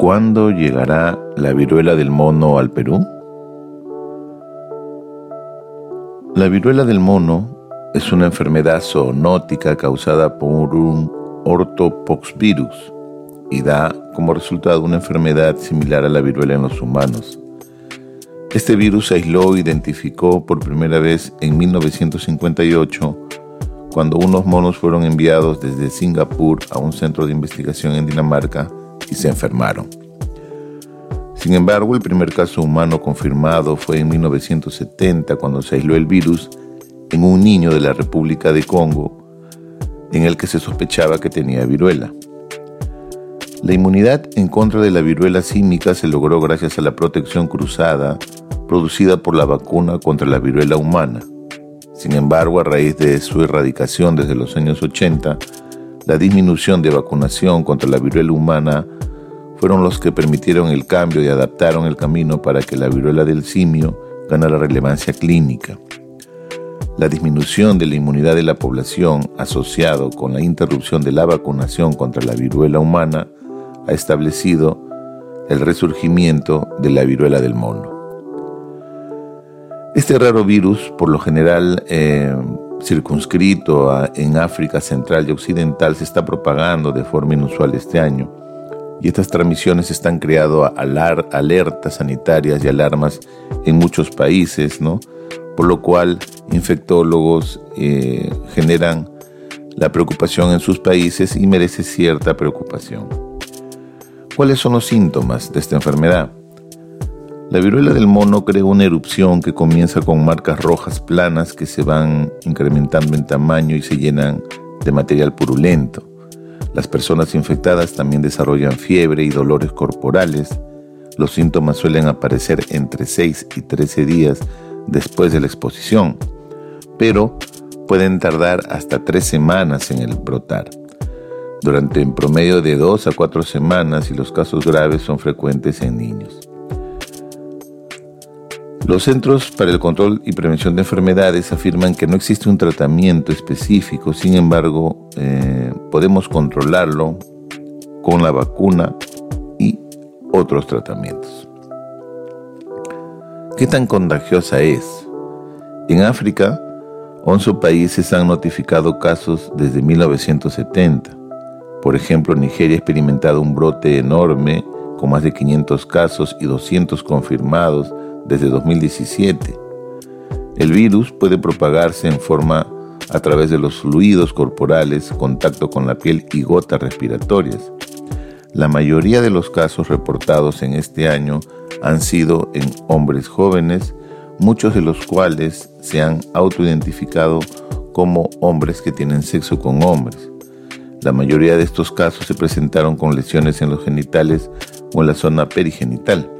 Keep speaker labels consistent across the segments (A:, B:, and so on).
A: ¿Cuándo llegará la viruela del mono al Perú? La viruela del mono es una enfermedad zoonótica causada por un ortopoxvirus y da como resultado una enfermedad similar a la viruela en los humanos. Este virus se aisló e identificó por primera vez en 1958 cuando unos monos fueron enviados desde Singapur a un centro de investigación en Dinamarca y se enfermaron. Sin embargo, el primer caso humano confirmado fue en 1970 cuando se aisló el virus en un niño de la República de Congo en el que se sospechaba que tenía viruela. La inmunidad en contra de la viruela símica se logró gracias a la protección cruzada producida por la vacuna contra la viruela humana. Sin embargo, a raíz de su erradicación desde los años 80, la disminución de vacunación contra la viruela humana fueron los que permitieron el cambio y adaptaron el camino para que la viruela del simio ganara relevancia clínica. La disminución de la inmunidad de la población asociado con la interrupción de la vacunación contra la viruela humana ha establecido el resurgimiento de la viruela del mono. Este raro virus, por lo general eh, circunscrito en África Central y Occidental se está propagando de forma inusual este año y estas transmisiones están creando alertas sanitarias y alarmas en muchos países, ¿no? Por lo cual infectólogos eh, generan la preocupación en sus países y merece cierta preocupación. ¿Cuáles son los síntomas de esta enfermedad? La viruela del mono crea una erupción que comienza con marcas rojas planas que se van incrementando en tamaño y se llenan de material purulento. Las personas infectadas también desarrollan fiebre y dolores corporales. Los síntomas suelen aparecer entre 6 y 13 días después de la exposición, pero pueden tardar hasta 3 semanas en el brotar. Durante en promedio de 2 a 4 semanas y los casos graves son frecuentes en niños. Los Centros para el Control y Prevención de Enfermedades afirman que no existe un tratamiento específico, sin embargo, eh, podemos controlarlo con la vacuna y otros tratamientos. ¿Qué tan contagiosa es? En África, 11 países han notificado casos desde 1970. Por ejemplo, Nigeria ha experimentado un brote enorme con más de 500 casos y 200 confirmados desde 2017. El virus puede propagarse en forma a través de los fluidos corporales, contacto con la piel y gotas respiratorias. La mayoría de los casos reportados en este año han sido en hombres jóvenes, muchos de los cuales se han autoidentificado como hombres que tienen sexo con hombres. La mayoría de estos casos se presentaron con lesiones en los genitales o en la zona perigenital,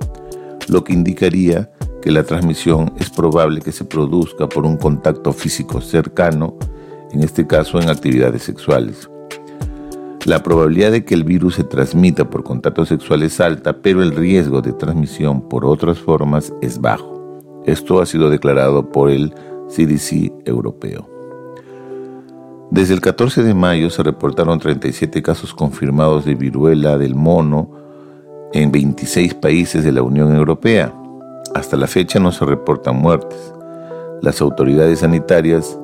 A: lo que indicaría que la transmisión es probable que se produzca por un contacto físico cercano, en este caso en actividades sexuales. La probabilidad de que el virus se transmita por contacto sexual es alta, pero el riesgo de transmisión por otras formas es bajo. Esto ha sido declarado por el CDC europeo. Desde el 14 de mayo se reportaron 37 casos confirmados de viruela del mono en 26 países de la Unión Europea. Hasta la fecha no se reportan muertes. Las autoridades sanitarias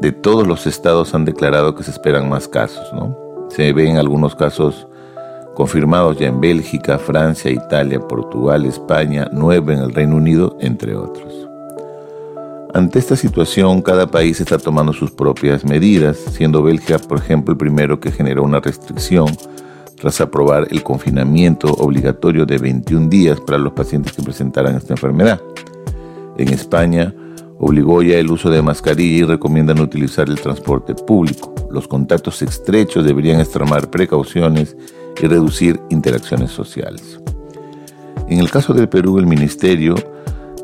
A: de todos los estados han declarado que se esperan más casos. ¿no? Se ven algunos casos confirmados ya en Bélgica, Francia, Italia, Portugal, España, nueve en el Reino Unido, entre otros. Ante esta situación, cada país está tomando sus propias medidas, siendo Bélgica, por ejemplo, el primero que generó una restricción tras aprobar el confinamiento obligatorio de 21 días para los pacientes que presentaran esta enfermedad. En España, Obligó ya el uso de mascarilla y recomiendan utilizar el transporte público. Los contactos estrechos deberían extremar precauciones y reducir interacciones sociales. En el caso del Perú, el Ministerio,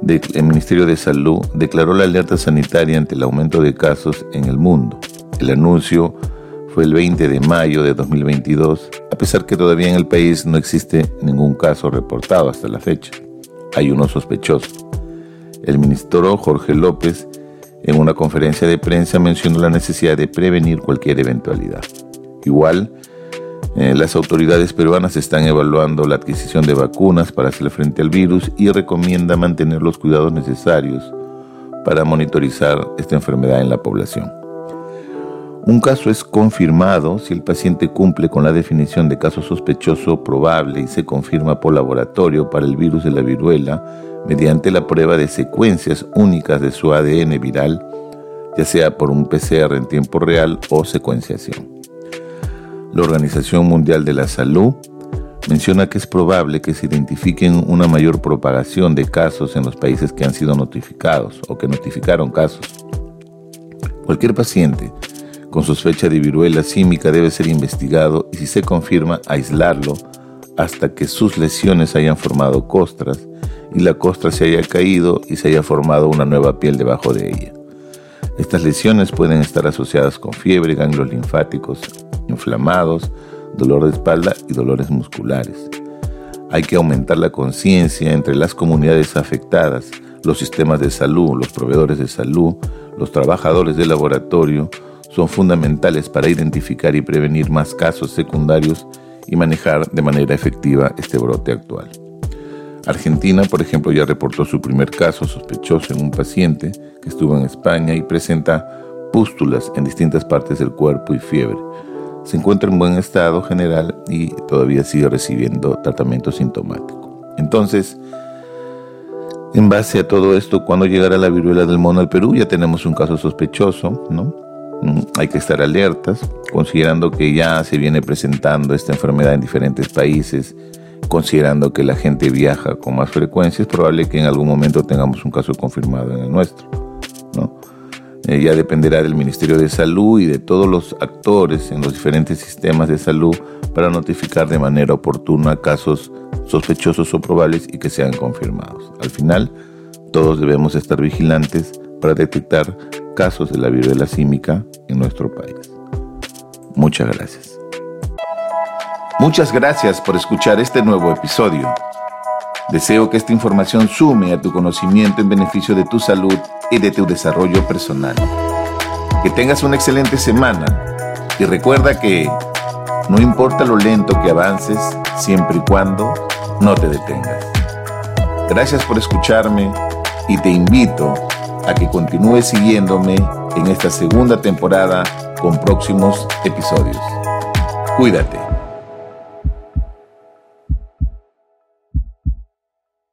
A: de, el Ministerio de Salud declaró la alerta sanitaria ante el aumento de casos en el mundo. El anuncio fue el 20 de mayo de 2022, a pesar que todavía en el país no existe ningún caso reportado hasta la fecha. Hay uno sospechoso. El ministro Jorge López, en una conferencia de prensa, mencionó la necesidad de prevenir cualquier eventualidad. Igual, eh, las autoridades peruanas están evaluando la adquisición de vacunas para hacer frente al virus y recomienda mantener los cuidados necesarios para monitorizar esta enfermedad en la población. Un caso es confirmado si el paciente cumple con la definición de caso sospechoso probable y se confirma por laboratorio para el virus de la viruela mediante la prueba de secuencias únicas de su ADN viral, ya sea por un PCR en tiempo real o secuenciación. La Organización Mundial de la Salud menciona que es probable que se identifiquen una mayor propagación de casos en los países que han sido notificados o que notificaron casos. Cualquier paciente con sospecha de viruela símica debe ser investigado y si se confirma, aislarlo hasta que sus lesiones hayan formado costras y la costra se haya caído y se haya formado una nueva piel debajo de ella. Estas lesiones pueden estar asociadas con fiebre, ganglios linfáticos inflamados, dolor de espalda y dolores musculares. Hay que aumentar la conciencia entre las comunidades afectadas, los sistemas de salud, los proveedores de salud, los trabajadores del laboratorio, son fundamentales para identificar y prevenir más casos secundarios y manejar de manera efectiva este brote actual. Argentina, por ejemplo, ya reportó su primer caso sospechoso en un paciente que estuvo en España y presenta pústulas en distintas partes del cuerpo y fiebre. Se encuentra en buen estado general y todavía sigue recibiendo tratamiento sintomático. Entonces, en base a todo esto, cuando llegará la viruela del mono al Perú, ya tenemos un caso sospechoso, ¿no? Mm, hay que estar alertas, considerando que ya se viene presentando esta enfermedad en diferentes países, considerando que la gente viaja con más frecuencia, es probable que en algún momento tengamos un caso confirmado en el nuestro. ¿no? Eh, ya dependerá del Ministerio de Salud y de todos los actores en los diferentes sistemas de salud para notificar de manera oportuna casos sospechosos o probables y que sean confirmados. Al final, todos debemos estar vigilantes para detectar casos de la viruela símica en nuestro país. Muchas gracias. Muchas gracias por escuchar este nuevo episodio. Deseo que esta información sume a tu conocimiento en beneficio de tu salud y de tu desarrollo personal. Que tengas una excelente semana y recuerda que no importa lo lento que avances, siempre y cuando no te detengas. Gracias por escucharme y te invito a que continúes siguiéndome en esta segunda temporada con próximos episodios. Cuídate.